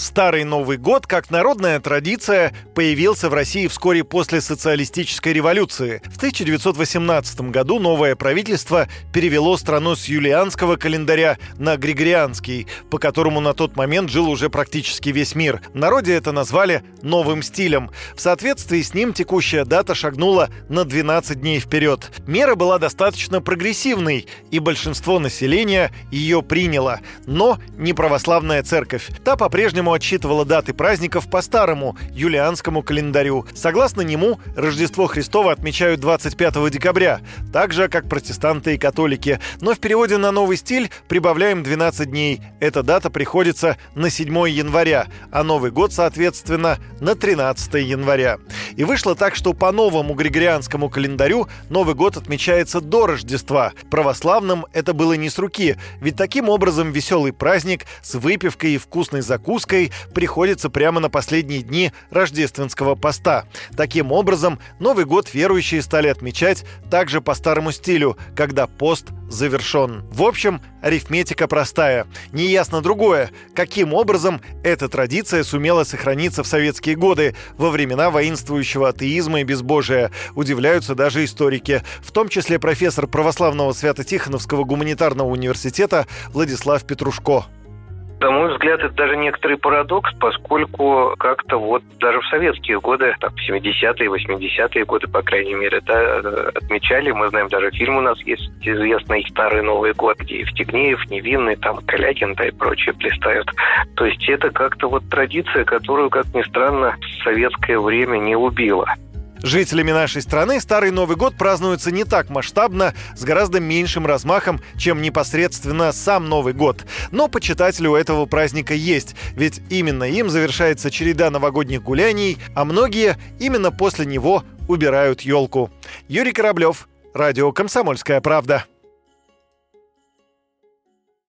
Старый Новый год, как народная традиция, появился в России вскоре после социалистической революции. В 1918 году новое правительство перевело страну с юлианского календаря на григорианский, по которому на тот момент жил уже практически весь мир. В народе это назвали «новым стилем». В соответствии с ним текущая дата шагнула на 12 дней вперед. Мера была достаточно прогрессивной, и большинство населения ее приняло. Но не православная церковь. Та по-прежнему по-прежнему отсчитывала даты праздников по старому юлианскому календарю. Согласно нему, Рождество Христово отмечают 25 декабря, так же, как протестанты и католики. Но в переводе на новый стиль прибавляем 12 дней. Эта дата приходится на 7 января, а Новый год, соответственно, на 13 января. И вышло так, что по новому григорианскому календарю Новый год отмечается до Рождества. Православным это было не с руки, ведь таким образом веселый праздник с выпивкой и вкусной закуской приходится прямо на последние дни рождественского поста. Таким образом, Новый год верующие стали отмечать также по старому стилю, когда пост завершен. В общем, арифметика простая. Неясно другое, каким образом эта традиция сумела сохраниться в советские годы, во времена воинствующего атеизма и безбожия. Удивляются даже историки, в том числе профессор православного Свято-Тихоновского гуманитарного университета Владислав Петрушко. На мой взгляд, это даже некоторый парадокс, поскольку как-то вот даже в советские годы, так, 70-е, 80-е годы, по крайней мере, да, отмечали, мы знаем, даже фильм у нас есть известный «Старый Новый год», где Евстигнеев, Невинный, там, Калякин, да и прочие блистают. То есть это как-то вот традиция, которую, как ни странно, советское время не убила. Жителями нашей страны Старый Новый год празднуется не так масштабно, с гораздо меньшим размахом, чем непосредственно сам Новый год. Но почитатели у этого праздника есть, ведь именно им завершается череда новогодних гуляний, а многие именно после него убирают елку. Юрий Кораблев, Радио «Комсомольская правда».